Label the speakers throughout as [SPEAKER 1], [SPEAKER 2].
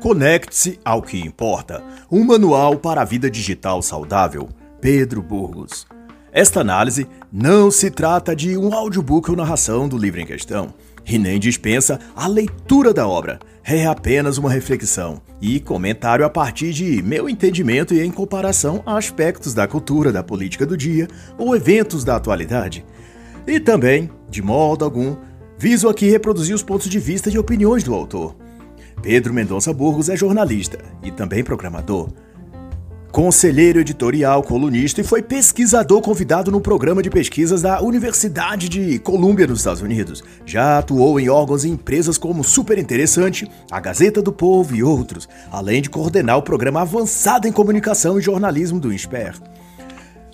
[SPEAKER 1] Conecte-se ao que importa. Um manual para a vida digital saudável. Pedro Burgos. Esta análise não se trata de um audiobook ou narração do livro em questão, e nem dispensa a leitura da obra. É apenas uma reflexão e comentário a partir de meu entendimento e em comparação a aspectos da cultura, da política do dia ou eventos da atualidade. E também, de modo algum, viso aqui reproduzir os pontos de vista e opiniões do autor. Pedro Mendonça Burgos é jornalista e também programador. Conselheiro editorial, colunista e foi pesquisador convidado no programa de pesquisas da Universidade de Colômbia, nos Estados Unidos. Já atuou em órgãos e empresas como Super Interessante, a Gazeta do Povo e outros, além de coordenar o programa avançado em comunicação e jornalismo do INSPER.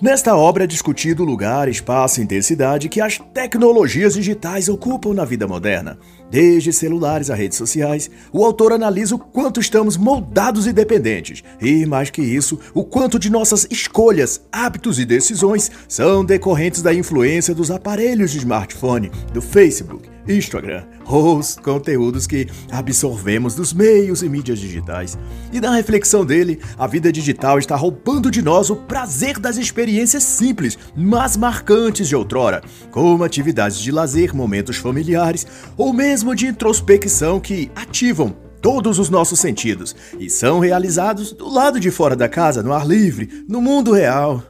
[SPEAKER 1] Nesta obra é discutido o lugar, espaço e intensidade que as tecnologias digitais ocupam na vida moderna. Desde celulares a redes sociais, o autor analisa o quanto estamos moldados e dependentes, e mais que isso, o quanto de nossas escolhas, hábitos e decisões são decorrentes da influência dos aparelhos de smartphone, do Facebook, Instagram, os conteúdos que absorvemos dos meios e mídias digitais. E na reflexão dele, a vida digital está roubando de nós o prazer das experiências simples, mas marcantes de outrora, como atividades de lazer, momentos familiares ou mesmo de introspecção que ativam todos os nossos sentidos e são realizados do lado de fora da casa, no ar livre, no mundo real.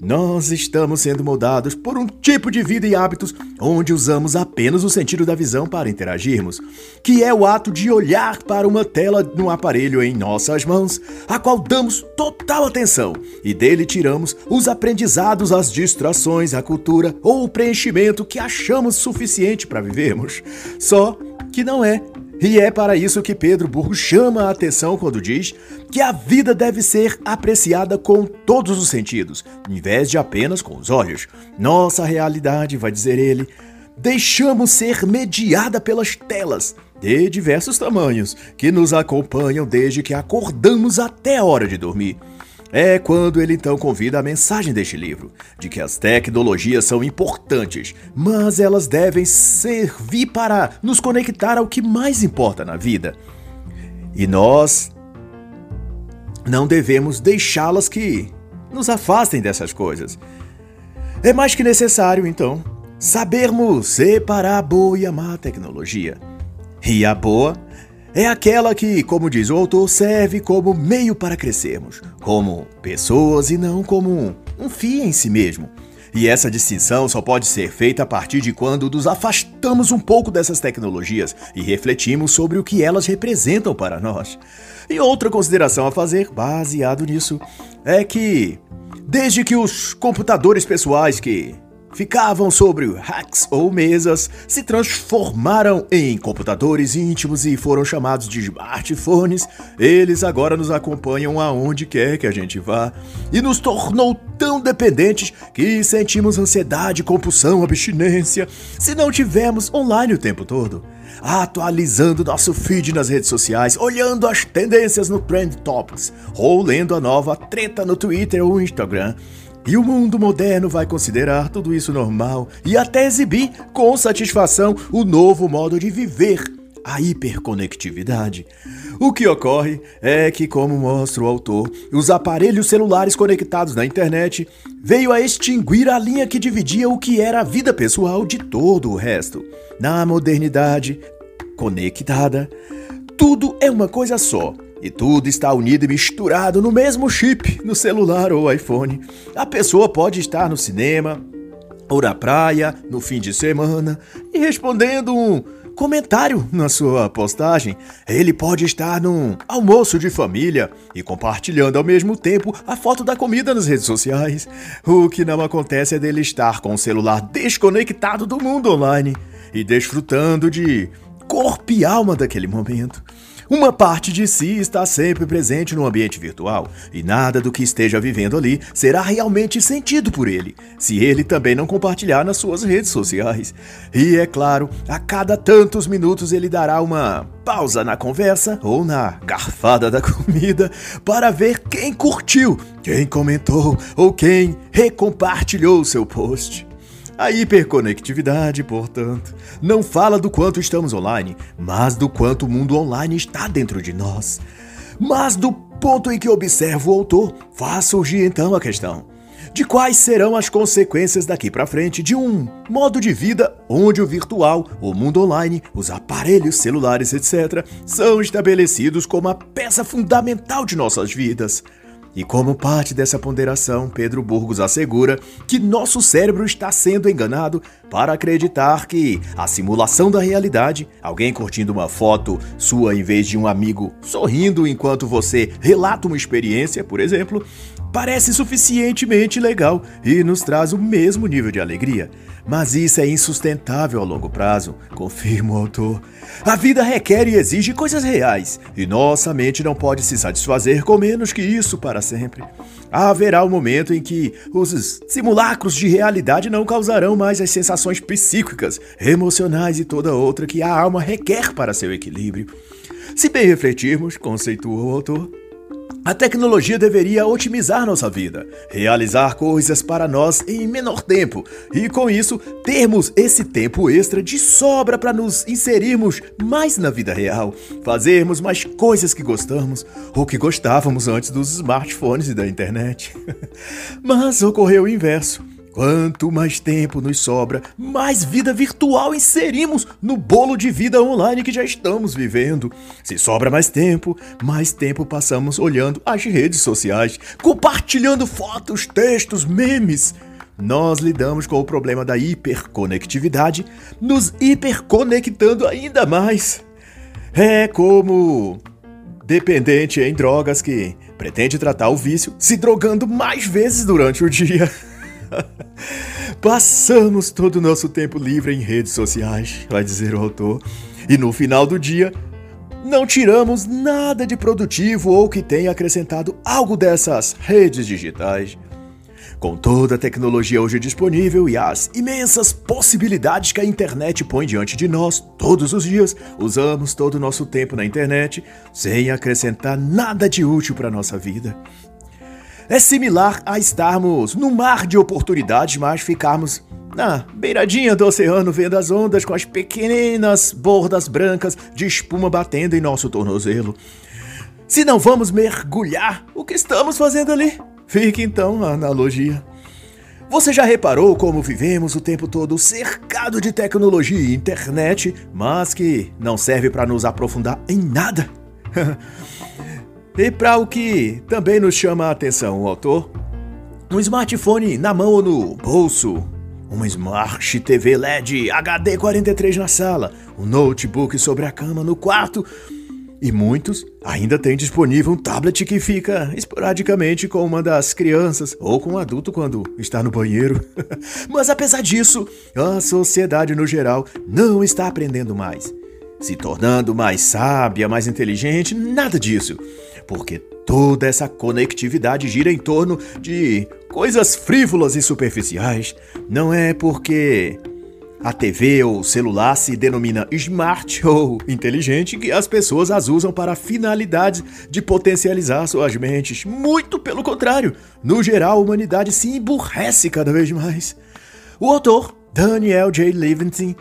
[SPEAKER 1] Nós estamos sendo moldados por um tipo de vida e hábitos onde usamos apenas o sentido da visão para interagirmos, que é o ato de olhar para uma tela no aparelho em nossas mãos, a qual damos total atenção e dele tiramos os aprendizados, as distrações, a cultura ou o preenchimento que achamos suficiente para vivermos. Só que não é e é para isso que Pedro Burgos chama a atenção quando diz que a vida deve ser apreciada com todos os sentidos, em vez de apenas com os olhos. Nossa realidade, vai dizer ele, deixamos ser mediada pelas telas de diversos tamanhos que nos acompanham desde que acordamos até a hora de dormir. É quando ele então convida a mensagem deste livro, de que as tecnologias são importantes, mas elas devem servir para nos conectar ao que mais importa na vida. E nós não devemos deixá-las que nos afastem dessas coisas. É mais que necessário, então, sabermos separar a boa e a má tecnologia. E a boa é aquela que, como diz o autor, serve como meio para crescermos, como pessoas e não como um, fim em si mesmo. E essa distinção só pode ser feita a partir de quando nos afastamos um pouco dessas tecnologias e refletimos sobre o que elas representam para nós. E outra consideração a fazer, baseado nisso, é que, desde que os computadores pessoais que ficavam sobre racks ou mesas, se transformaram em computadores íntimos e foram chamados de smartphones. Eles agora nos acompanham aonde quer que a gente vá e nos tornou tão dependentes que sentimos ansiedade, compulsão, abstinência se não tivermos online o tempo todo. Atualizando nosso feed nas redes sociais, olhando as tendências no Trend Topics ou lendo a nova treta no Twitter ou Instagram. E o mundo moderno vai considerar tudo isso normal e até exibir com satisfação o novo modo de viver, a hiperconectividade. O que ocorre é que, como mostra o autor, os aparelhos celulares conectados na internet veio a extinguir a linha que dividia o que era a vida pessoal de todo o resto. Na modernidade conectada, tudo é uma coisa só e tudo está unido e misturado no mesmo chip, no celular ou iPhone. A pessoa pode estar no cinema, ou na praia, no fim de semana, e respondendo um comentário na sua postagem. Ele pode estar num almoço de família e compartilhando ao mesmo tempo a foto da comida nas redes sociais. O que não acontece é dele estar com o celular desconectado do mundo online e desfrutando de corpo e alma daquele momento. Uma parte de si está sempre presente no ambiente virtual, e nada do que esteja vivendo ali será realmente sentido por ele, se ele também não compartilhar nas suas redes sociais. E é claro, a cada tantos minutos ele dará uma pausa na conversa ou na garfada da comida para ver quem curtiu, quem comentou ou quem recompartilhou seu post. A hiperconectividade, portanto, não fala do quanto estamos online, mas do quanto o mundo online está dentro de nós. Mas do ponto em que observa o autor, faz surgir então a questão: de quais serão as consequências daqui para frente de um modo de vida onde o virtual, o mundo online, os aparelhos celulares, etc., são estabelecidos como a peça fundamental de nossas vidas. E como parte dessa ponderação, Pedro Burgos assegura que nosso cérebro está sendo enganado para acreditar que a simulação da realidade, alguém curtindo uma foto sua em vez de um amigo sorrindo enquanto você relata uma experiência, por exemplo, parece suficientemente legal e nos traz o mesmo nível de alegria. Mas isso é insustentável a longo prazo, confirma o autor. A vida requer e exige coisas reais, e nossa mente não pode se satisfazer com menos que isso para sempre. Haverá um momento em que os simulacros de realidade não causarão mais as sensações psíquicas, emocionais e toda outra que a alma requer para seu equilíbrio. Se bem refletirmos, conceitua o autor, a tecnologia deveria otimizar nossa vida, realizar coisas para nós em menor tempo e, com isso, termos esse tempo extra de sobra para nos inserirmos mais na vida real, fazermos mais coisas que gostamos ou que gostávamos antes dos smartphones e da internet. Mas ocorreu o inverso. Quanto mais tempo nos sobra, mais vida virtual inserimos no bolo de vida online que já estamos vivendo. Se sobra mais tempo, mais tempo passamos olhando as redes sociais, compartilhando fotos, textos, memes. Nós lidamos com o problema da hiperconectividade, nos hiperconectando ainda mais. É como dependente em drogas que pretende tratar o vício se drogando mais vezes durante o dia. Passamos todo o nosso tempo livre em redes sociais, vai dizer o autor, e no final do dia não tiramos nada de produtivo ou que tenha acrescentado algo dessas redes digitais. Com toda a tecnologia hoje disponível e as imensas possibilidades que a internet põe diante de nós todos os dias, usamos todo o nosso tempo na internet sem acrescentar nada de útil para nossa vida. É similar a estarmos no mar de oportunidades, mas ficarmos na beiradinha do oceano vendo as ondas com as pequenas bordas brancas de espuma batendo em nosso tornozelo. Se não vamos mergulhar, o que estamos fazendo ali? Fica então a analogia. Você já reparou como vivemos o tempo todo cercado de tecnologia e internet, mas que não serve para nos aprofundar em nada? E para o que também nos chama a atenção o autor, um smartphone na mão ou no bolso, uma Smart TV LED HD 43 na sala, um notebook sobre a cama no quarto? E muitos ainda têm disponível um tablet que fica esporadicamente com uma das crianças ou com um adulto quando está no banheiro. Mas apesar disso, a sociedade no geral não está aprendendo mais, se tornando mais sábia, mais inteligente, nada disso porque toda essa conectividade gira em torno de coisas frívolas e superficiais. Não é porque a TV ou celular se denomina smart ou inteligente que as pessoas as usam para finalidades de potencializar suas mentes. Muito pelo contrário, no geral a humanidade se emburrece cada vez mais. O autor, Daniel J. Levinson,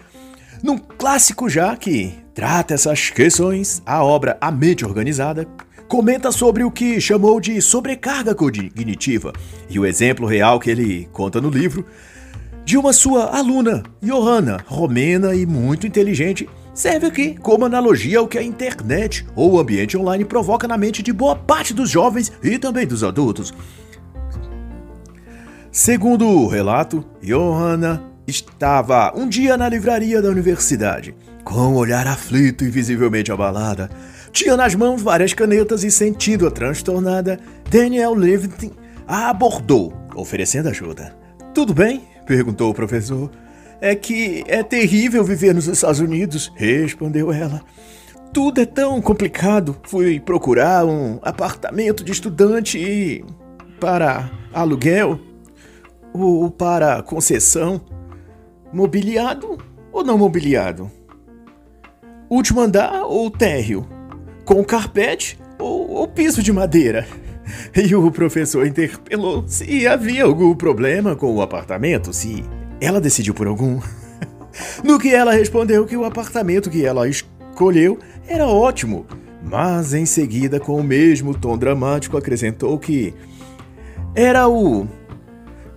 [SPEAKER 1] num clássico já que trata essas questões, a obra A Mente Organizada, comenta sobre o que chamou de sobrecarga cognitiva e o exemplo real que ele conta no livro de uma sua aluna, Johanna, romena e muito inteligente, serve aqui como analogia ao que a internet ou o ambiente online provoca na mente de boa parte dos jovens e também dos adultos. Segundo o relato, Johanna estava um dia na livraria da universidade, com um olhar aflito e visivelmente abalada. Tinha nas mãos várias canetas e, sentindo-a transtornada, Daniel Levitin a abordou, oferecendo ajuda. Tudo bem? perguntou o professor. É que é terrível viver nos Estados Unidos, respondeu ela. Tudo é tão complicado. Fui procurar um apartamento de estudante e. para aluguel ou para concessão. Mobiliado ou não mobiliado? Último andar ou térreo? Com carpete ou, ou piso de madeira. E o professor interpelou se havia algum problema com o apartamento, se ela decidiu por algum. no que ela respondeu que o apartamento que ela escolheu era ótimo, mas em seguida, com o mesmo tom dramático, acrescentou que era o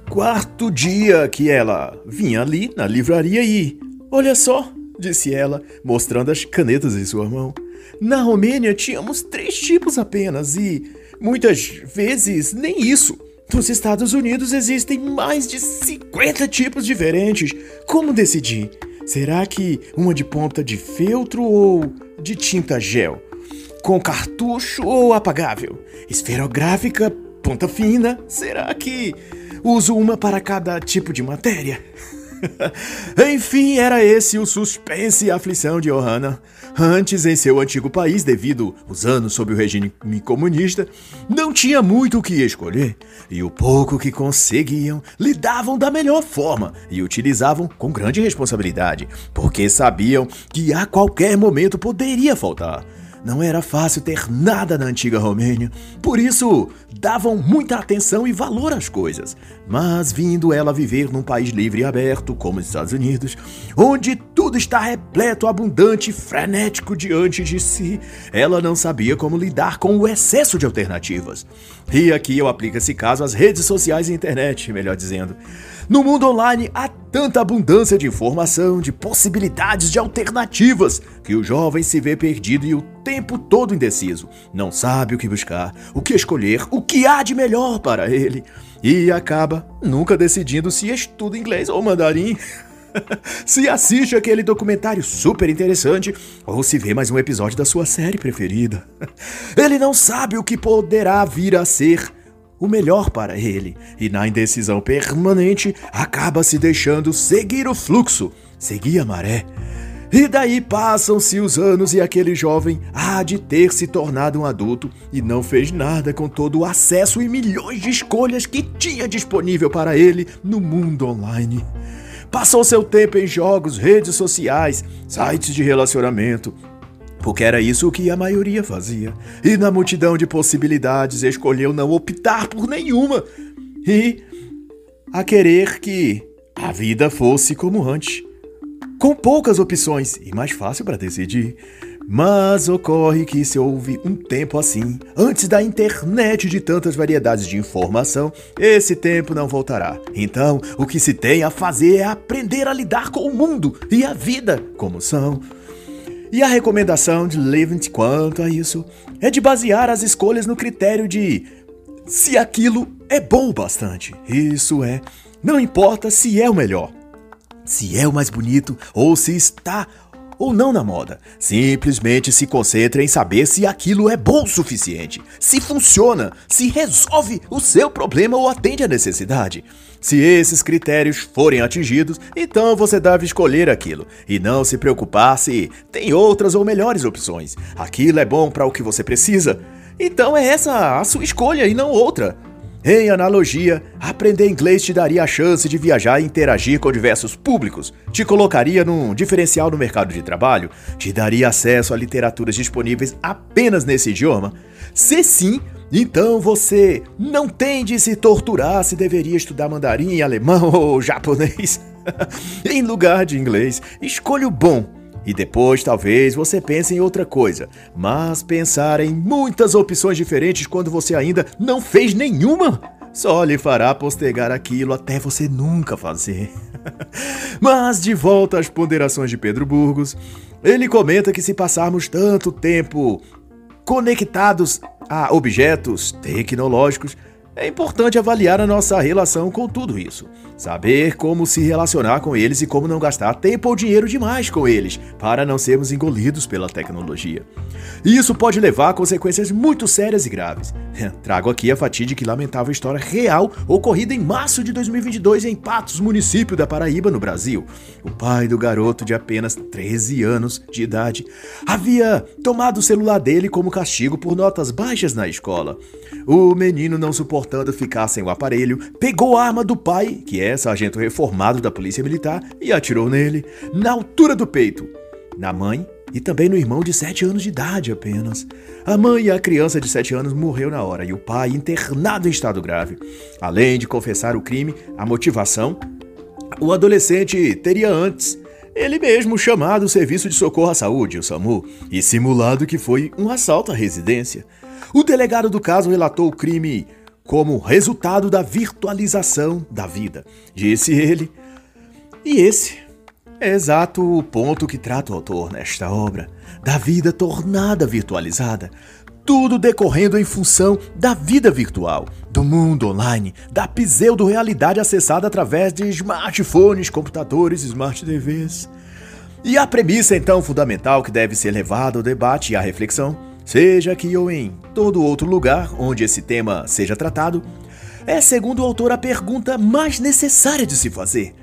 [SPEAKER 1] quarto dia que ela vinha ali na livraria e. Olha só, disse ela, mostrando as canetas em sua mão. Na Romênia tínhamos três tipos apenas e muitas vezes nem isso. Nos Estados Unidos existem mais de 50 tipos diferentes. Como decidir? Será que uma de ponta de feltro ou de tinta gel? Com cartucho ou apagável? Esferográfica, ponta fina? Será que uso uma para cada tipo de matéria? Enfim, era esse o suspense e aflição de Johanna. Antes, em seu antigo país, devido aos anos sob o regime comunista, não tinha muito o que escolher, e o pouco que conseguiam lidavam da melhor forma e utilizavam com grande responsabilidade, porque sabiam que a qualquer momento poderia faltar. Não era fácil ter nada na antiga Romênia, por isso davam muita atenção e valor às coisas. Mas vindo ela viver num país livre e aberto, como os Estados Unidos, onde tudo está repleto, abundante frenético diante de si, ela não sabia como lidar com o excesso de alternativas. E aqui eu aplico esse caso às redes sociais e internet, melhor dizendo. No mundo online há tanta abundância de informação, de possibilidades, de alternativas, que o jovem se vê perdido e o tempo todo indeciso. Não sabe o que buscar, o que escolher, o que há de melhor para ele. E acaba nunca decidindo se estuda inglês ou mandarim. se assiste aquele documentário super interessante ou se vê mais um episódio da sua série preferida. Ele não sabe o que poderá vir a ser o melhor para ele, e na indecisão permanente acaba se deixando seguir o fluxo, seguir a maré. E daí passam-se os anos e aquele jovem há de ter se tornado um adulto e não fez nada com todo o acesso e milhões de escolhas que tinha disponível para ele no mundo online. Passou seu tempo em jogos, redes sociais, sites de relacionamento, porque era isso que a maioria fazia. E na multidão de possibilidades escolheu não optar por nenhuma e a querer que a vida fosse como antes, com poucas opções e mais fácil para decidir. Mas ocorre que se houve um tempo assim, antes da internet de tantas variedades de informação, esse tempo não voltará. Então, o que se tem a fazer é aprender a lidar com o mundo e a vida como são. E a recomendação de Levent quanto a isso é de basear as escolhas no critério de se aquilo é bom o bastante. Isso é, não importa se é o melhor, se é o mais bonito ou se está ou não na moda. Simplesmente se concentre em saber se aquilo é bom o suficiente, se funciona, se resolve o seu problema ou atende à necessidade. Se esses critérios forem atingidos, então você deve escolher aquilo e não se preocupar se tem outras ou melhores opções. Aquilo é bom para o que você precisa. Então é essa a sua escolha e não outra. Em analogia, aprender inglês te daria a chance de viajar e interagir com diversos públicos, te colocaria num diferencial no mercado de trabalho, te daria acesso a literaturas disponíveis apenas nesse idioma. Se sim, então você não tem de se torturar se deveria estudar mandarim, alemão ou japonês. em lugar de inglês, escolha o bom. E depois talvez você pense em outra coisa. Mas pensar em muitas opções diferentes quando você ainda não fez nenhuma só lhe fará postergar aquilo até você nunca fazer. Mas de volta às ponderações de Pedro Burgos, ele comenta que se passarmos tanto tempo conectados a objetos tecnológicos, é importante avaliar a nossa relação com tudo isso. Saber como se relacionar com eles e como não gastar tempo ou dinheiro demais com eles, para não sermos engolidos pela tecnologia. Isso pode levar a consequências muito sérias e graves. Trago aqui a fatídica e lamentável história real ocorrida em março de 2022 em Patos, município da Paraíba, no Brasil. O pai do garoto de apenas 13 anos de idade havia tomado o celular dele como castigo por notas baixas na escola. O menino, não suportando ficar sem o aparelho, pegou a arma do pai, que é sargento reformado da Polícia Militar, e atirou nele, na altura do peito. Na mãe e também no irmão de 7 anos de idade apenas. A mãe e a criança de 7 anos morreu na hora e o pai internado em estado grave. Além de confessar o crime, a motivação o adolescente teria antes ele mesmo chamado o Serviço de Socorro à Saúde, o SAMU, e simulado que foi um assalto à residência. O delegado do caso relatou o crime como resultado da virtualização da vida, disse ele. E esse é exato o ponto que trata o autor nesta obra, da vida tornada virtualizada, tudo decorrendo em função da vida virtual, do mundo online, da pseudo-realidade acessada através de smartphones, computadores, smart TVs. E a premissa então fundamental que deve ser levada ao debate e à reflexão, seja aqui ou em todo outro lugar onde esse tema seja tratado, é, segundo o autor, a pergunta mais necessária de se fazer.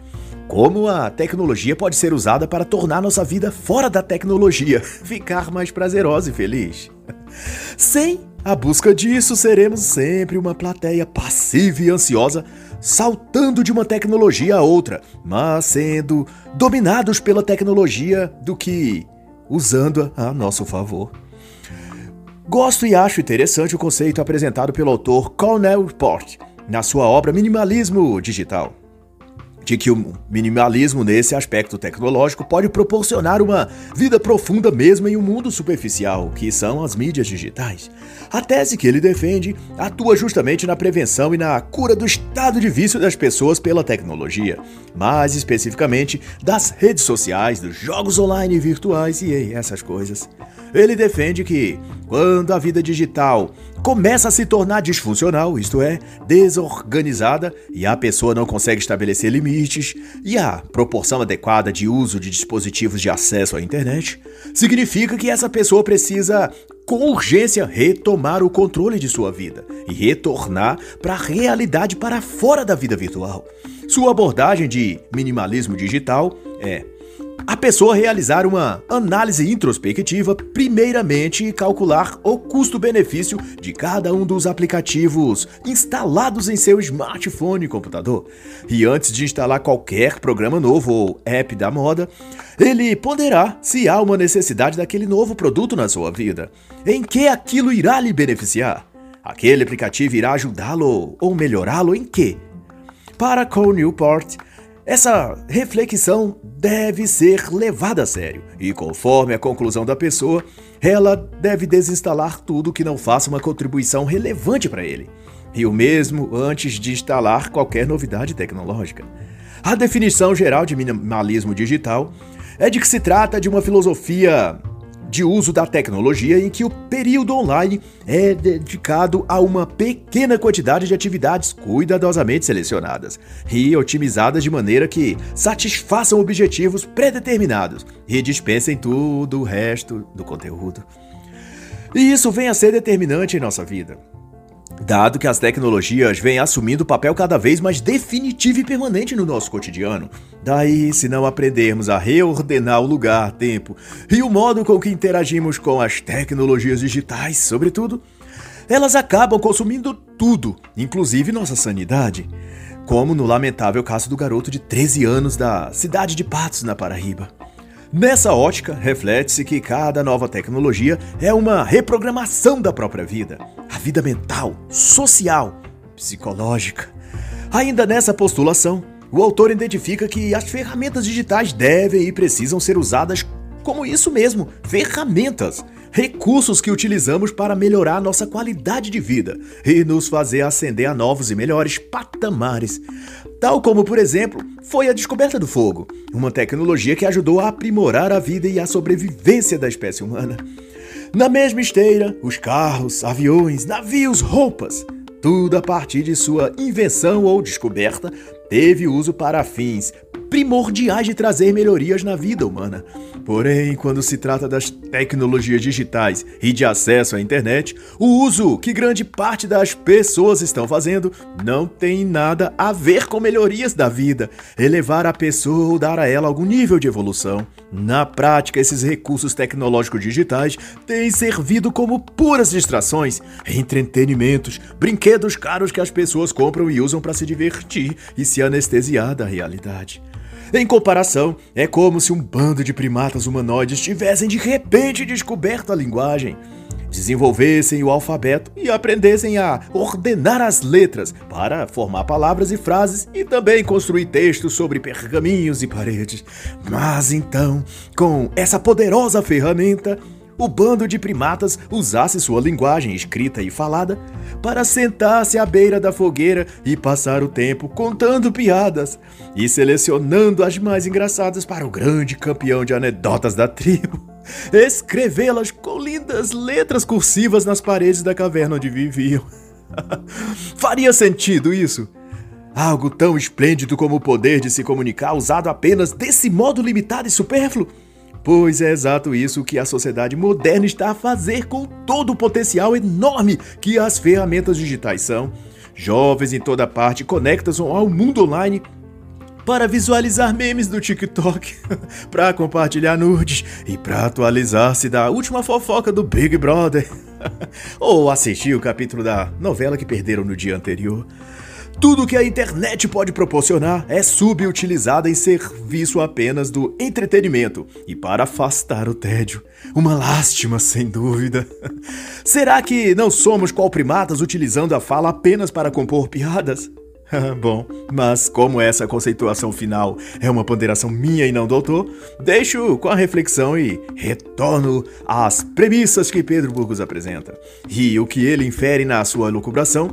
[SPEAKER 1] Como a tecnologia pode ser usada para tornar nossa vida fora da tecnologia ficar mais prazerosa e feliz? Sem a busca disso, seremos sempre uma plateia passiva e ansiosa, saltando de uma tecnologia a outra, mas sendo dominados pela tecnologia do que usando-a a nosso favor. Gosto e acho interessante o conceito apresentado pelo autor Cornel Port na sua obra Minimalismo Digital de que o minimalismo nesse aspecto tecnológico pode proporcionar uma vida profunda mesmo em um mundo superficial, que são as mídias digitais. A tese que ele defende atua justamente na prevenção e na cura do estado de vício das pessoas pela tecnologia, mais especificamente das redes sociais, dos jogos online virtuais e essas coisas. Ele defende que, quando a vida digital começa a se tornar disfuncional, isto é, desorganizada, e a pessoa não consegue estabelecer limites, e a proporção adequada de uso de dispositivos de acesso à internet, significa que essa pessoa precisa com urgência retomar o controle de sua vida e retornar para a realidade para fora da vida virtual. Sua abordagem de minimalismo digital é a pessoa realizar uma análise introspectiva, primeiramente calcular o custo-benefício de cada um dos aplicativos instalados em seu smartphone e computador. E antes de instalar qualquer programa novo ou app da moda, ele ponderar se há uma necessidade daquele novo produto na sua vida, em que aquilo irá lhe beneficiar. Aquele aplicativo irá ajudá-lo ou melhorá-lo em quê? Para Cole Newport, essa reflexão deve ser levada a sério e, conforme a conclusão da pessoa, ela deve desinstalar tudo que não faça uma contribuição relevante para ele. E o mesmo antes de instalar qualquer novidade tecnológica. A definição geral de minimalismo digital é de que se trata de uma filosofia de uso da tecnologia em que o período online é dedicado a uma pequena quantidade de atividades cuidadosamente selecionadas e otimizadas de maneira que satisfaçam objetivos predeterminados e dispensem tudo o resto do conteúdo. E isso vem a ser determinante em nossa vida. Dado que as tecnologias vêm assumindo papel cada vez mais definitivo e permanente no nosso cotidiano. Daí, se não aprendermos a reordenar o lugar, tempo e o modo com que interagimos com as tecnologias digitais, sobretudo, elas acabam consumindo tudo, inclusive nossa sanidade. Como no lamentável caso do garoto de 13 anos da cidade de Patos, na Paraíba. Nessa ótica, reflete-se que cada nova tecnologia é uma reprogramação da própria vida, a vida mental, social, psicológica. Ainda nessa postulação, o autor identifica que as ferramentas digitais devem e precisam ser usadas como isso mesmo, ferramentas, recursos que utilizamos para melhorar nossa qualidade de vida e nos fazer ascender a novos e melhores patamares. Tal como, por exemplo, foi a descoberta do fogo, uma tecnologia que ajudou a aprimorar a vida e a sobrevivência da espécie humana. Na mesma esteira, os carros, aviões, navios, roupas, tudo a partir de sua invenção ou descoberta, teve uso para fins primordiais de trazer melhorias na vida humana. Porém, quando se trata das tecnologias digitais e de acesso à internet, o uso que grande parte das pessoas estão fazendo não tem nada a ver com melhorias da vida, elevar a pessoa ou dar a ela algum nível de evolução. Na prática, esses recursos tecnológicos digitais têm servido como puras distrações, entretenimentos, brinquedos caros que as pessoas compram e usam para se divertir e se anestesiar da realidade. Em comparação, é como se um bando de primatas humanoides tivessem de repente descoberto a linguagem. desenvolvessem o alfabeto e aprendessem a ordenar as letras para formar palavras e frases e também construir textos sobre pergaminhos e paredes. Mas então, com essa poderosa ferramenta, o bando de primatas usasse sua linguagem escrita e falada para sentar-se à beira da fogueira e passar o tempo contando piadas e selecionando as mais engraçadas para o grande campeão de anedotas da tribo, escrevê-las com lindas letras cursivas nas paredes da caverna onde viviam. Faria sentido isso? Algo tão esplêndido como o poder de se comunicar usado apenas desse modo limitado e supérfluo? Pois é exato isso que a sociedade moderna está a fazer com todo o potencial enorme que as ferramentas digitais são. Jovens em toda parte conectam-se ao mundo online para visualizar memes do TikTok, para compartilhar nudes e para atualizar-se da última fofoca do Big Brother, ou assistir o capítulo da novela que perderam no dia anterior. Tudo que a internet pode proporcionar é subutilizado em serviço apenas do entretenimento e para afastar o tédio. Uma lástima, sem dúvida. Será que não somos qual primatas utilizando a fala apenas para compor piadas? Bom, mas como essa conceituação final é uma ponderação minha e não do autor, deixo com a reflexão e retorno às premissas que Pedro Burgos apresenta. E o que ele infere na sua lucubração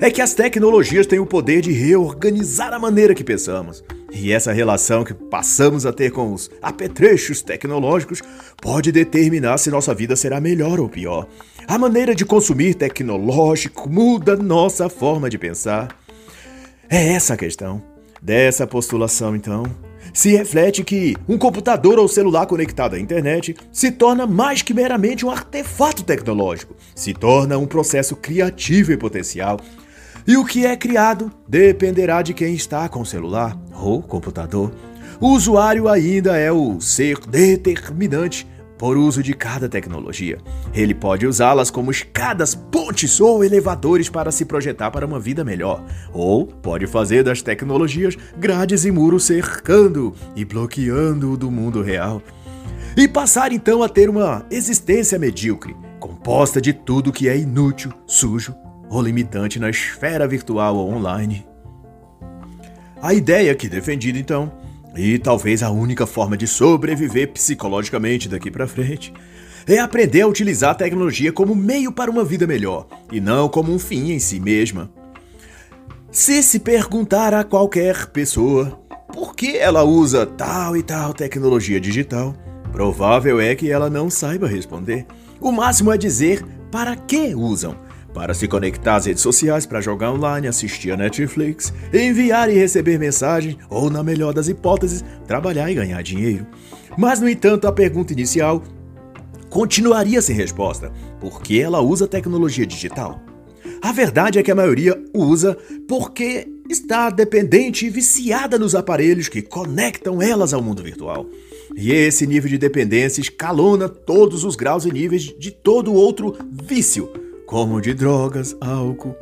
[SPEAKER 1] é que as tecnologias têm o poder de reorganizar a maneira que pensamos. E essa relação que passamos a ter com os apetrechos tecnológicos pode determinar se nossa vida será melhor ou pior. A maneira de consumir tecnológico muda nossa forma de pensar. É essa a questão. Dessa postulação, então, se reflete que um computador ou celular conectado à internet se torna mais que meramente um artefato tecnológico, se torna um processo criativo e potencial. E o que é criado dependerá de quem está com celular ou computador. O usuário ainda é o ser determinante por uso de cada tecnologia. Ele pode usá-las como escadas, pontes ou elevadores para se projetar para uma vida melhor, ou pode fazer das tecnologias grades e muros cercando e bloqueando-o do mundo real. E passar então a ter uma existência medíocre, composta de tudo que é inútil, sujo ou limitante na esfera virtual ou online. A ideia aqui defendida então e talvez a única forma de sobreviver psicologicamente daqui para frente é aprender a utilizar a tecnologia como meio para uma vida melhor e não como um fim em si mesma. Se se perguntar a qualquer pessoa por que ela usa tal e tal tecnologia digital, provável é que ela não saiba responder. O máximo é dizer para que usam para se conectar às redes sociais, para jogar online, assistir a Netflix, enviar e receber mensagem ou, na melhor das hipóteses, trabalhar e ganhar dinheiro. Mas, no entanto, a pergunta inicial continuaria sem resposta, porque ela usa tecnologia digital. A verdade é que a maioria usa porque está dependente e viciada nos aparelhos que conectam elas ao mundo virtual. E esse nível de dependência escalona todos os graus e níveis de todo outro vício como de drogas, álcool.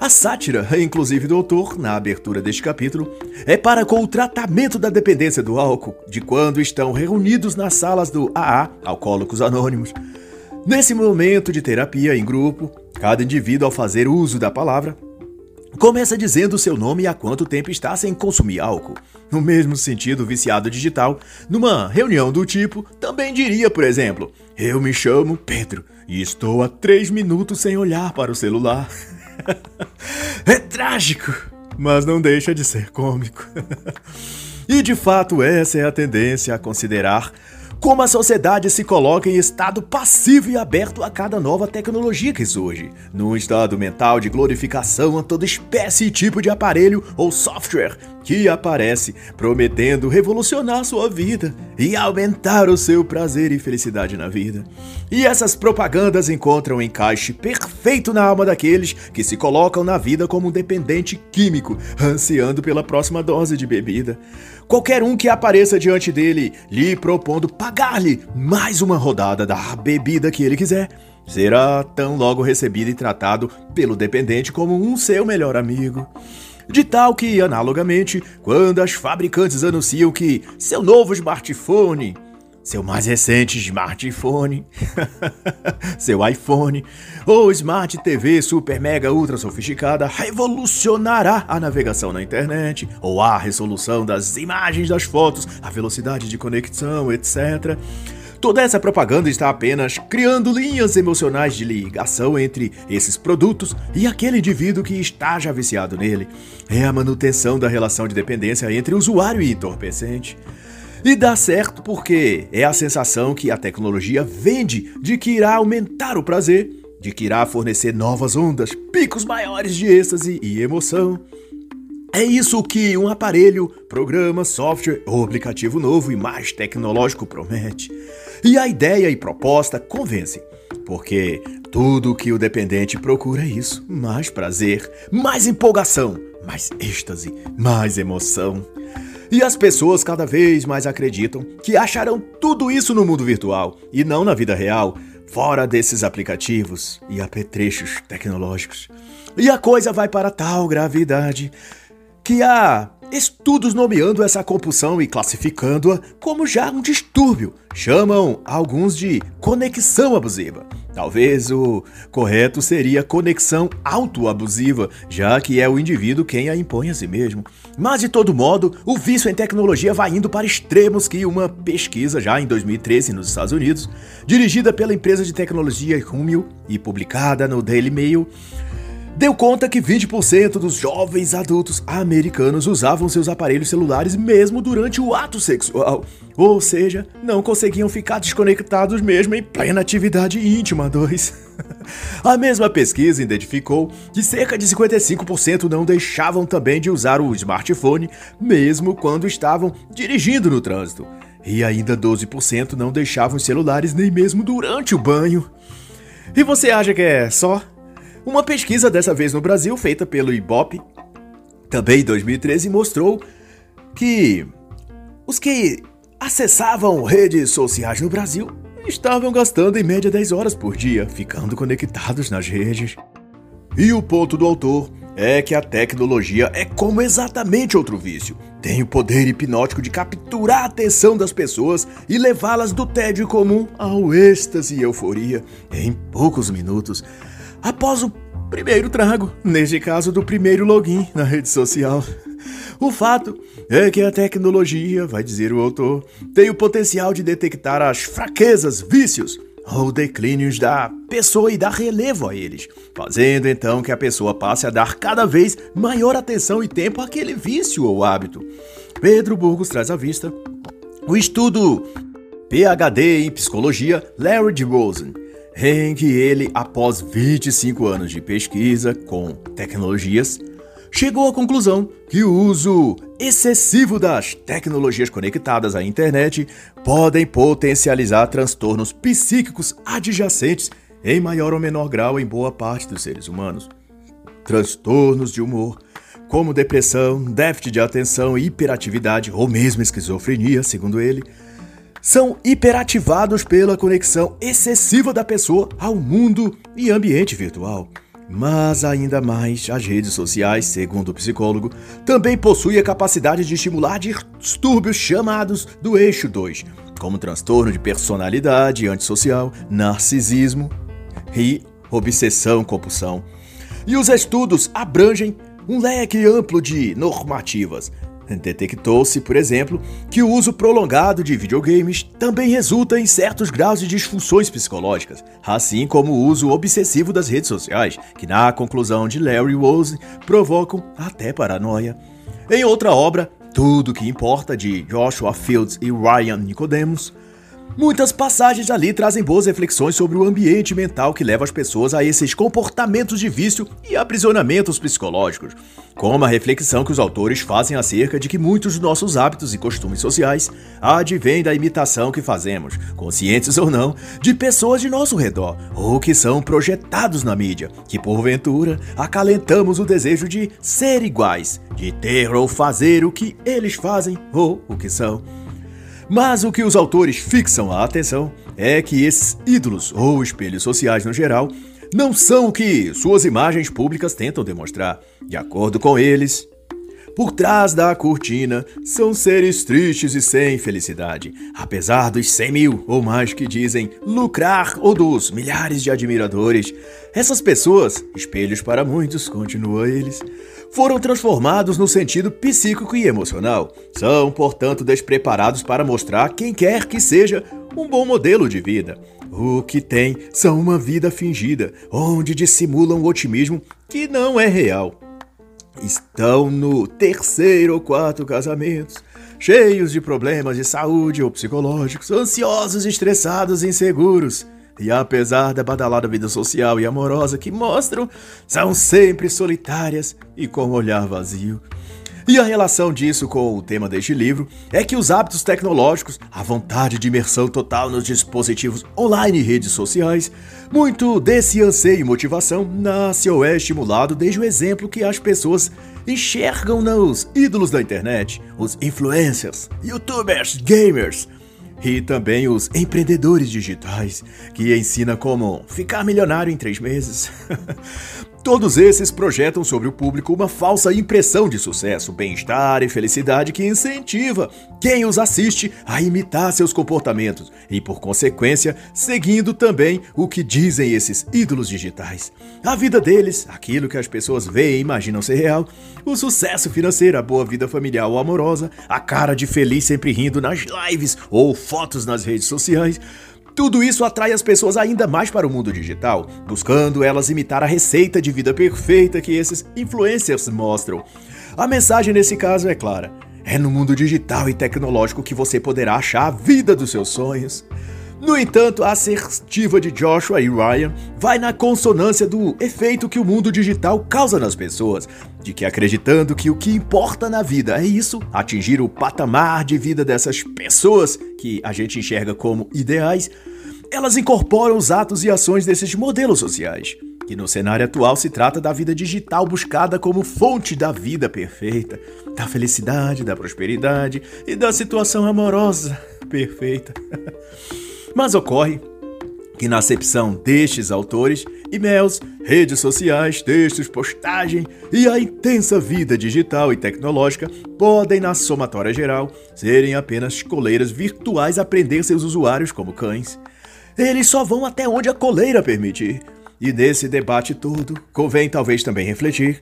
[SPEAKER 1] A sátira, inclusive do autor, na abertura deste capítulo, é para com o tratamento da dependência do álcool, de quando estão reunidos nas salas do AA, Alcoólicos Anônimos. Nesse momento de terapia em grupo, cada indivíduo, ao fazer uso da palavra, começa dizendo seu nome e há quanto tempo está sem consumir álcool. No mesmo sentido, viciado digital, numa reunião do tipo, também diria, por exemplo, eu me chamo Pedro e estou há três minutos sem olhar para o celular. é trágico, mas não deixa de ser cômico. e de fato, essa é a tendência a considerar como a sociedade se coloca em estado passivo e aberto a cada nova tecnologia que surge, num estado mental de glorificação a toda espécie e tipo de aparelho ou software que aparece, prometendo revolucionar sua vida e aumentar o seu prazer e felicidade na vida. E essas propagandas encontram um encaixe perfeito na alma daqueles que se colocam na vida como um dependente químico, ansiando pela próxima dose de bebida. Qualquer um que apareça diante dele, lhe propondo pagar-lhe mais uma rodada da bebida que ele quiser, será tão logo recebido e tratado pelo dependente como um seu melhor amigo. De tal que, analogamente, quando as fabricantes anunciam que seu novo smartphone seu mais recente smartphone, seu iPhone ou Smart TV super mega ultra sofisticada revolucionará a navegação na internet ou a resolução das imagens das fotos, a velocidade de conexão, etc. Toda essa propaganda está apenas criando linhas emocionais de ligação entre esses produtos e aquele indivíduo que está já viciado nele. É a manutenção da relação de dependência entre usuário e entorpecente. E dá certo porque é a sensação que a tecnologia vende de que irá aumentar o prazer, de que irá fornecer novas ondas, picos maiores de êxtase e emoção. É isso que um aparelho, programa, software ou aplicativo novo e mais tecnológico promete. E a ideia e proposta convencem, porque tudo que o dependente procura é isso: mais prazer, mais empolgação, mais êxtase, mais emoção. E as pessoas cada vez mais acreditam que acharão tudo isso no mundo virtual e não na vida real, fora desses aplicativos e apetrechos tecnológicos. E a coisa vai para tal gravidade que há estudos nomeando essa compulsão e classificando-a como já um distúrbio. Chamam alguns de conexão abusiva. Talvez o correto seria conexão autoabusiva, já que é o indivíduo quem a impõe a si mesmo. Mas de todo modo, o vício em tecnologia vai indo para extremos que uma pesquisa já em 2013 nos Estados Unidos, dirigida pela empresa de tecnologia Rumio e publicada no Daily Mail, deu conta que 20% dos jovens adultos americanos usavam seus aparelhos celulares mesmo durante o ato sexual. Ou seja, não conseguiam ficar desconectados mesmo em plena atividade íntima, dois. A mesma pesquisa identificou que cerca de 55% não deixavam também de usar o smartphone, mesmo quando estavam dirigindo no trânsito. E ainda 12% não deixavam os celulares nem mesmo durante o banho. E você acha que é só uma pesquisa, dessa vez no Brasil, feita pelo Ibope, também em 2013, mostrou que os que acessavam redes sociais no Brasil estavam gastando em média 10 horas por dia, ficando conectados nas redes. E o ponto do autor é que a tecnologia é como exatamente outro vício. Tem o poder hipnótico de capturar a atenção das pessoas e levá-las do tédio comum ao êxtase e euforia em poucos minutos após o primeiro trago, neste caso do primeiro login na rede social. O fato é que a tecnologia, vai dizer o autor, tem o potencial de detectar as fraquezas, vícios ou declínios da pessoa e dar relevo a eles, fazendo então que a pessoa passe a dar cada vez maior atenção e tempo àquele vício ou hábito. Pedro Burgos traz à vista o estudo PhD em Psicologia Larry de Rosen, em que ele, após 25 anos de pesquisa com tecnologias, chegou à conclusão que o uso excessivo das tecnologias conectadas à internet podem potencializar transtornos psíquicos adjacentes em maior ou menor grau em boa parte dos seres humanos. Transtornos de humor, como depressão, déficit de atenção, hiperatividade ou mesmo esquizofrenia, segundo ele, são hiperativados pela conexão excessiva da pessoa ao mundo e ambiente virtual. Mas ainda mais, as redes sociais, segundo o psicólogo, também possuem a capacidade de estimular distúrbios chamados do eixo 2, como transtorno de personalidade antissocial, narcisismo e obsessão-compulsão. E os estudos abrangem um leque amplo de normativas, Detectou-se, por exemplo, que o uso prolongado de videogames também resulta em certos graus de disfunções psicológicas, assim como o uso obsessivo das redes sociais, que, na conclusão de Larry Rose, provocam até paranoia. Em outra obra, Tudo que Importa, de Joshua Fields e Ryan Nicodemus, Muitas passagens ali trazem boas reflexões sobre o ambiente mental que leva as pessoas a esses comportamentos de vício e aprisionamentos psicológicos, como a reflexão que os autores fazem acerca de que muitos dos nossos hábitos e costumes sociais advêm da imitação que fazemos, conscientes ou não, de pessoas de nosso redor, ou que são projetados na mídia, que porventura acalentamos o desejo de ser iguais, de ter ou fazer o que eles fazem ou o que são. Mas o que os autores fixam a atenção é que esses ídolos, ou espelhos sociais no geral, não são o que suas imagens públicas tentam demonstrar. De acordo com eles, Por trás da cortina são seres tristes e sem felicidade, apesar dos 100 mil ou mais que dizem lucrar ou dos milhares de admiradores. Essas pessoas, espelhos para muitos, continua eles, foram transformados no sentido psíquico e emocional. São, portanto, despreparados para mostrar quem quer que seja um bom modelo de vida. O que tem são uma vida fingida, onde dissimulam o otimismo que não é real. Estão no terceiro ou quarto casamentos, cheios de problemas de saúde ou psicológicos, ansiosos, estressados inseguros. E apesar da badalada vida social e amorosa que mostram, são sempre solitárias e com um olhar vazio. E a relação disso com o tema deste livro é que os hábitos tecnológicos, a vontade de imersão total nos dispositivos online e redes sociais, muito desse anseio e motivação nasce ou é estimulado desde o exemplo que as pessoas enxergam nos ídolos da internet, os influencers, youtubers, gamers, e também os empreendedores digitais, que ensina como ficar milionário em três meses. Todos esses projetam sobre o público uma falsa impressão de sucesso, bem-estar e felicidade que incentiva quem os assiste a imitar seus comportamentos e, por consequência, seguindo também o que dizem esses ídolos digitais. A vida deles, aquilo que as pessoas veem e imaginam ser real, o sucesso financeiro, a boa vida familiar ou amorosa, a cara de feliz sempre rindo nas lives ou fotos nas redes sociais, tudo isso atrai as pessoas ainda mais para o mundo digital, buscando elas imitar a receita de vida perfeita que esses influencers mostram. A mensagem nesse caso é clara: é no mundo digital e tecnológico que você poderá achar a vida dos seus sonhos. No entanto, a assertiva de Joshua e Ryan vai na consonância do efeito que o mundo digital causa nas pessoas, de que acreditando que o que importa na vida é isso, atingir o patamar de vida dessas pessoas que a gente enxerga como ideais, elas incorporam os atos e ações desses modelos sociais, que no cenário atual se trata da vida digital buscada como fonte da vida perfeita, da felicidade, da prosperidade e da situação amorosa perfeita. Mas ocorre que na acepção destes autores, e-mails, redes sociais, textos, postagem e a intensa vida digital e tecnológica podem, na somatória geral, serem apenas coleiras virtuais a prender seus usuários como cães. Eles só vão até onde a coleira permitir. E nesse debate todo, convém talvez também refletir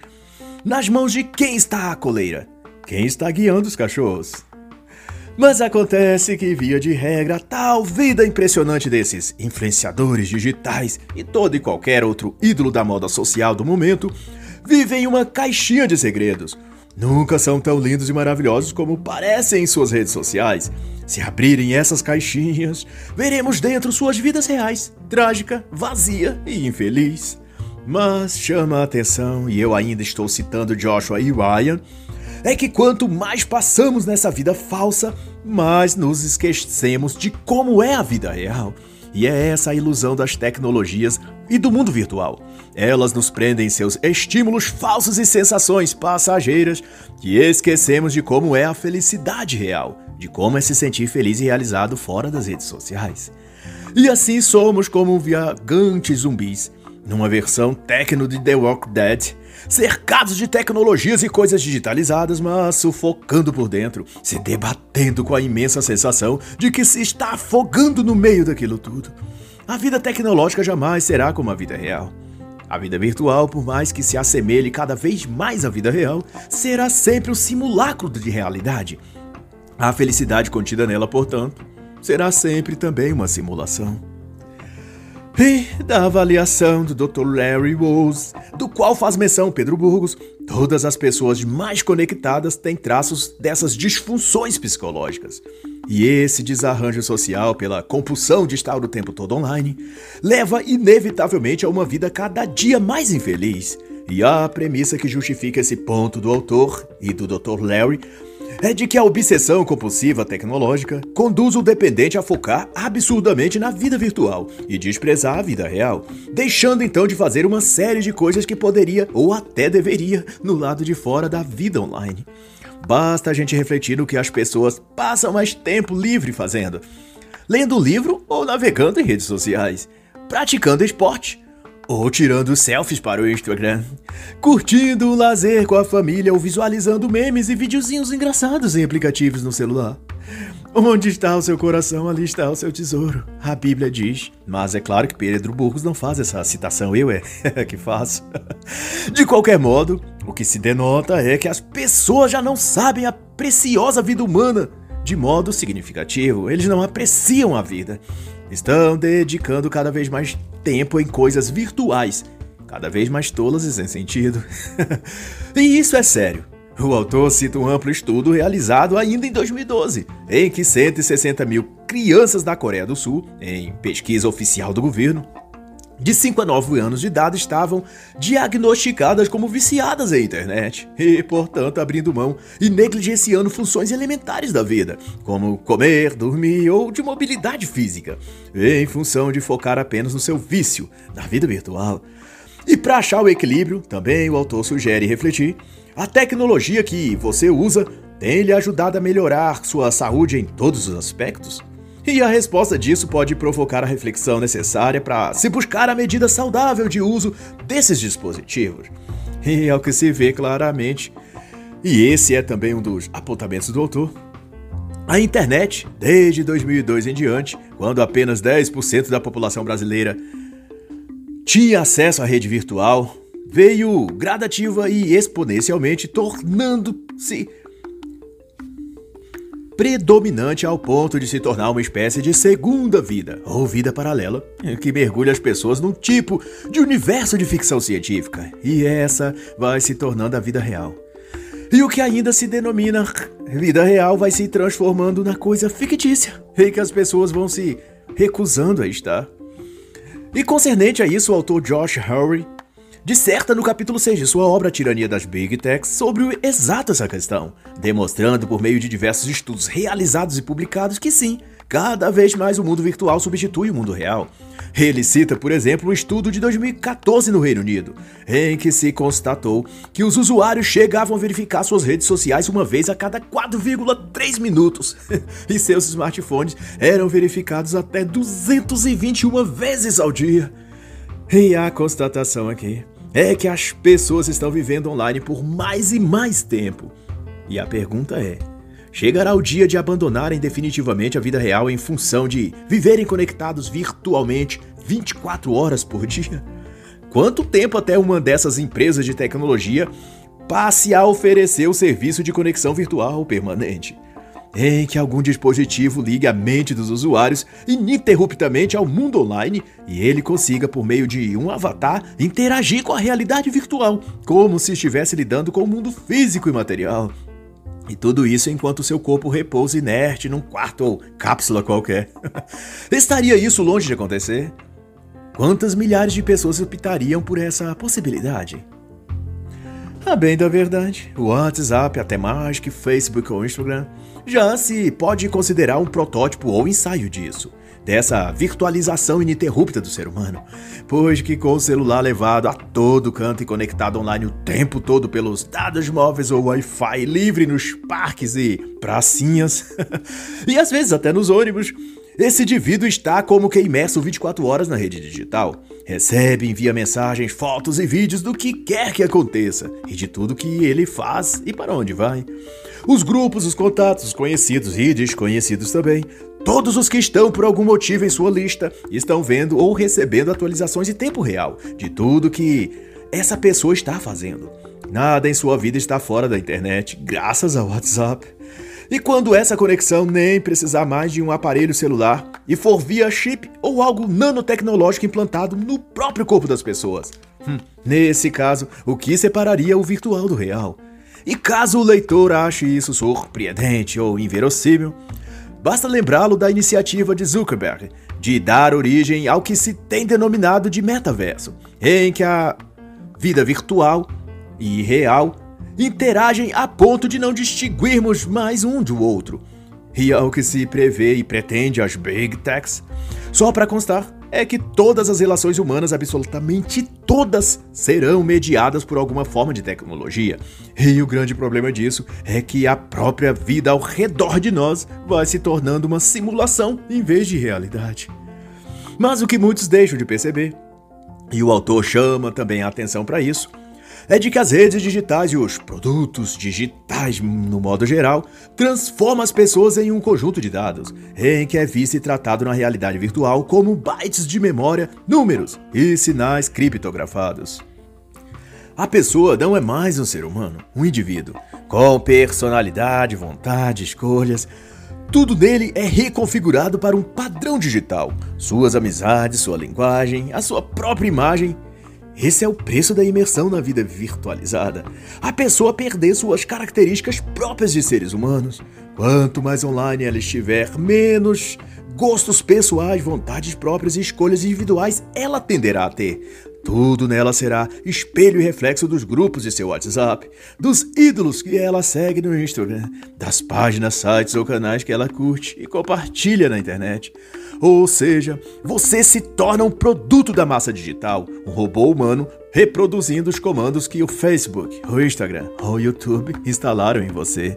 [SPEAKER 1] nas mãos de quem está a coleira? Quem está guiando os cachorros? Mas acontece que, via de regra, tal vida impressionante desses influenciadores digitais e todo e qualquer outro ídolo da moda social do momento vivem em uma caixinha de segredos. Nunca são tão lindos e maravilhosos como parecem em suas redes sociais. Se abrirem essas caixinhas, veremos dentro suas vidas reais, trágica, vazia e infeliz. Mas chama a atenção, e eu ainda estou citando Joshua e Ryan, é que quanto mais passamos nessa vida falsa, mais nos esquecemos de como é a vida real. E é essa a ilusão das tecnologias e do mundo virtual. Elas nos prendem em seus estímulos falsos e sensações passageiras que esquecemos de como é a felicidade real, de como é se sentir feliz e realizado fora das redes sociais. E assim somos como viajantes zumbis, numa versão tecno de The Walking Dead, cercados de tecnologias e coisas digitalizadas, mas sufocando por dentro, se debatendo com a imensa sensação de que se está afogando no meio daquilo tudo. A vida tecnológica jamais será como a vida real. A vida virtual, por mais que se assemelhe cada vez mais à vida real, será sempre um simulacro de realidade. A felicidade contida nela, portanto, será sempre também uma simulação e da avaliação do Dr. Larry Rose, do qual faz menção Pedro Burgos, todas as pessoas mais conectadas têm traços dessas disfunções psicológicas. E esse desarranjo social pela compulsão de estar o tempo todo online leva inevitavelmente a uma vida cada dia mais infeliz. E a premissa que justifica esse ponto do autor e do Dr. Larry é de que a obsessão compulsiva tecnológica conduz o dependente a focar absurdamente na vida virtual e desprezar a vida real, deixando então de fazer uma série de coisas que poderia ou até deveria no lado de fora da vida online. Basta a gente refletir no que as pessoas passam mais tempo livre fazendo: lendo livro ou navegando em redes sociais, praticando esporte ou tirando selfies para o Instagram, curtindo o lazer com a família ou visualizando memes e videozinhos engraçados em aplicativos no celular. Onde está o seu coração, ali está o seu tesouro. A Bíblia diz. Mas é claro que Pedro Burgos não faz essa citação, eu é que faço. De qualquer modo, o que se denota é que as pessoas já não sabem a preciosa vida humana de modo significativo. Eles não apreciam a vida. Estão dedicando cada vez mais tempo em coisas virtuais, cada vez mais tolas e sem sentido. e isso é sério. O autor cita um amplo estudo realizado ainda em 2012, em que 160 mil crianças da Coreia do Sul, em pesquisa oficial do governo, de 5 a 9 anos de idade estavam diagnosticadas como viciadas em internet e, portanto, abrindo mão e negligenciando funções elementares da vida, como comer, dormir ou de mobilidade física, em função de focar apenas no seu vício, na vida virtual. E para achar o equilíbrio, também o autor sugere refletir, a tecnologia que você usa tem lhe ajudado a melhorar sua saúde em todos os aspectos? E a resposta disso pode provocar a reflexão necessária para se buscar a medida saudável de uso desses dispositivos. E ao que se vê claramente, e esse é também um dos apontamentos do autor, a internet, desde 2002 em diante, quando apenas 10% da população brasileira tinha acesso à rede virtual, veio gradativa e exponencialmente tornando-se predominante ao ponto de se tornar uma espécie de segunda vida, ou vida paralela, que mergulha as pessoas num tipo de universo de ficção científica, e essa vai se tornando a vida real. E o que ainda se denomina vida real vai se transformando na coisa fictícia, em que as pessoas vão se recusando a estar. E concernente a isso, o autor Josh Hurry disserta no capítulo 6 de sua obra Tirania das Big Techs sobre exato essa questão, demonstrando por meio de diversos estudos realizados e publicados que sim, cada vez mais o mundo virtual substitui o mundo real. Ele cita, por exemplo, um estudo de 2014 no Reino Unido, em que se constatou que os usuários chegavam a verificar suas redes sociais uma vez a cada 4,3 minutos, e seus smartphones eram verificados até 221 vezes ao dia. E a constatação aqui é que as pessoas estão vivendo online por mais e mais tempo. E a pergunta é: chegará o dia de abandonarem definitivamente a vida real em função de viverem conectados virtualmente 24 horas por dia? Quanto tempo até uma dessas empresas de tecnologia passe a oferecer o serviço de conexão virtual permanente? Em que algum dispositivo ligue a mente dos usuários ininterruptamente ao mundo online e ele consiga, por meio de um avatar, interagir com a realidade virtual, como se estivesse lidando com o mundo físico e material. E tudo isso enquanto seu corpo repousa inerte num quarto ou cápsula qualquer. Estaria isso longe de acontecer? Quantas milhares de pessoas optariam por essa possibilidade? A bem da verdade, o WhatsApp, até mais que Facebook ou Instagram, já se pode considerar um protótipo ou ensaio disso, dessa virtualização ininterrupta do ser humano, pois que com o celular levado a todo canto e conectado online o tempo todo pelos dados móveis ou Wi-Fi livre nos parques e pracinhas, e às vezes até nos ônibus, esse indivíduo está como que imerso 24 horas na rede digital. Recebe, envia mensagens, fotos e vídeos do que quer que aconteça e de tudo que ele faz e para onde vai. Os grupos, os contatos, os conhecidos e desconhecidos também. Todos os que estão por algum motivo em sua lista estão vendo ou recebendo atualizações em tempo real de tudo que essa pessoa está fazendo. Nada em sua vida está fora da internet, graças ao WhatsApp. E quando essa conexão nem precisar mais de um aparelho celular e for via chip ou algo nanotecnológico implantado no próprio corpo das pessoas? Hum, nesse caso, o que separaria o virtual do real? E caso o leitor ache isso surpreendente ou inverossímil, basta lembrá-lo da iniciativa de Zuckerberg de dar origem ao que se tem denominado de metaverso, em que a vida virtual e real interagem a ponto de não distinguirmos mais um do outro. E ao que se prevê e pretende as Big Techs, só para constar, é que todas as relações humanas, absolutamente todas, serão mediadas por alguma forma de tecnologia. E o grande problema disso é que a própria vida ao redor de nós vai se tornando uma simulação em vez de realidade. Mas o que muitos deixam de perceber e o autor chama também a atenção para isso, é de que as redes digitais e os produtos digitais, no modo geral, transformam as pessoas em um conjunto de dados, em que é visto e tratado na realidade virtual como bytes de memória, números e sinais criptografados. A pessoa não é mais um ser humano, um indivíduo, com personalidade, vontade, escolhas. Tudo nele é reconfigurado para um padrão digital. Suas amizades, sua linguagem, a sua própria imagem esse é o preço da imersão na vida virtualizada. A pessoa perder suas características próprias de seres humanos. Quanto mais online ela estiver, menos gostos pessoais, vontades próprias e escolhas individuais ela tenderá a ter. Tudo nela será espelho e reflexo dos grupos de seu WhatsApp, dos ídolos que ela segue no Instagram, das páginas, sites ou canais que ela curte e compartilha na internet. Ou seja, você se torna um produto da massa digital, um robô humano reproduzindo os comandos que o Facebook, o Instagram ou o YouTube instalaram em você.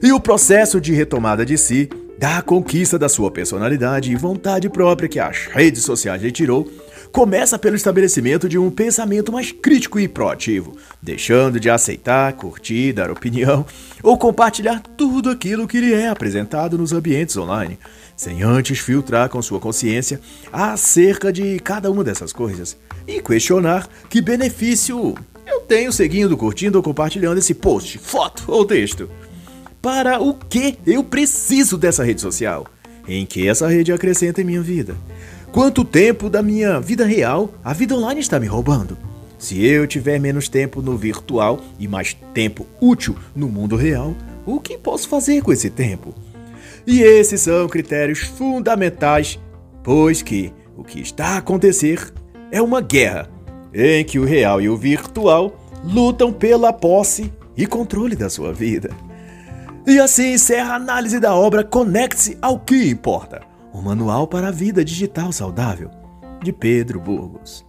[SPEAKER 1] E o processo de retomada de si, da conquista da sua personalidade e vontade própria que as redes sociais retirou, começa pelo estabelecimento de um pensamento mais crítico e proativo, deixando de aceitar, curtir, dar opinião ou compartilhar tudo aquilo que lhe é apresentado nos ambientes online sem antes filtrar com sua consciência acerca de cada uma dessas coisas e questionar que benefício eu tenho seguindo, curtindo ou compartilhando esse post, foto ou texto. Para o que eu preciso dessa rede social? Em que essa rede acrescenta em minha vida? Quanto tempo da minha vida real a vida online está me roubando? Se eu tiver menos tempo no virtual e mais tempo útil no mundo real, o que posso fazer com esse tempo? E esses são critérios fundamentais, pois que o que está a acontecer é uma guerra em que o real e o virtual lutam pela posse e controle da sua vida. E assim encerra a análise da obra Conecte-se ao que importa, um manual para a vida digital saudável, de Pedro Burgos.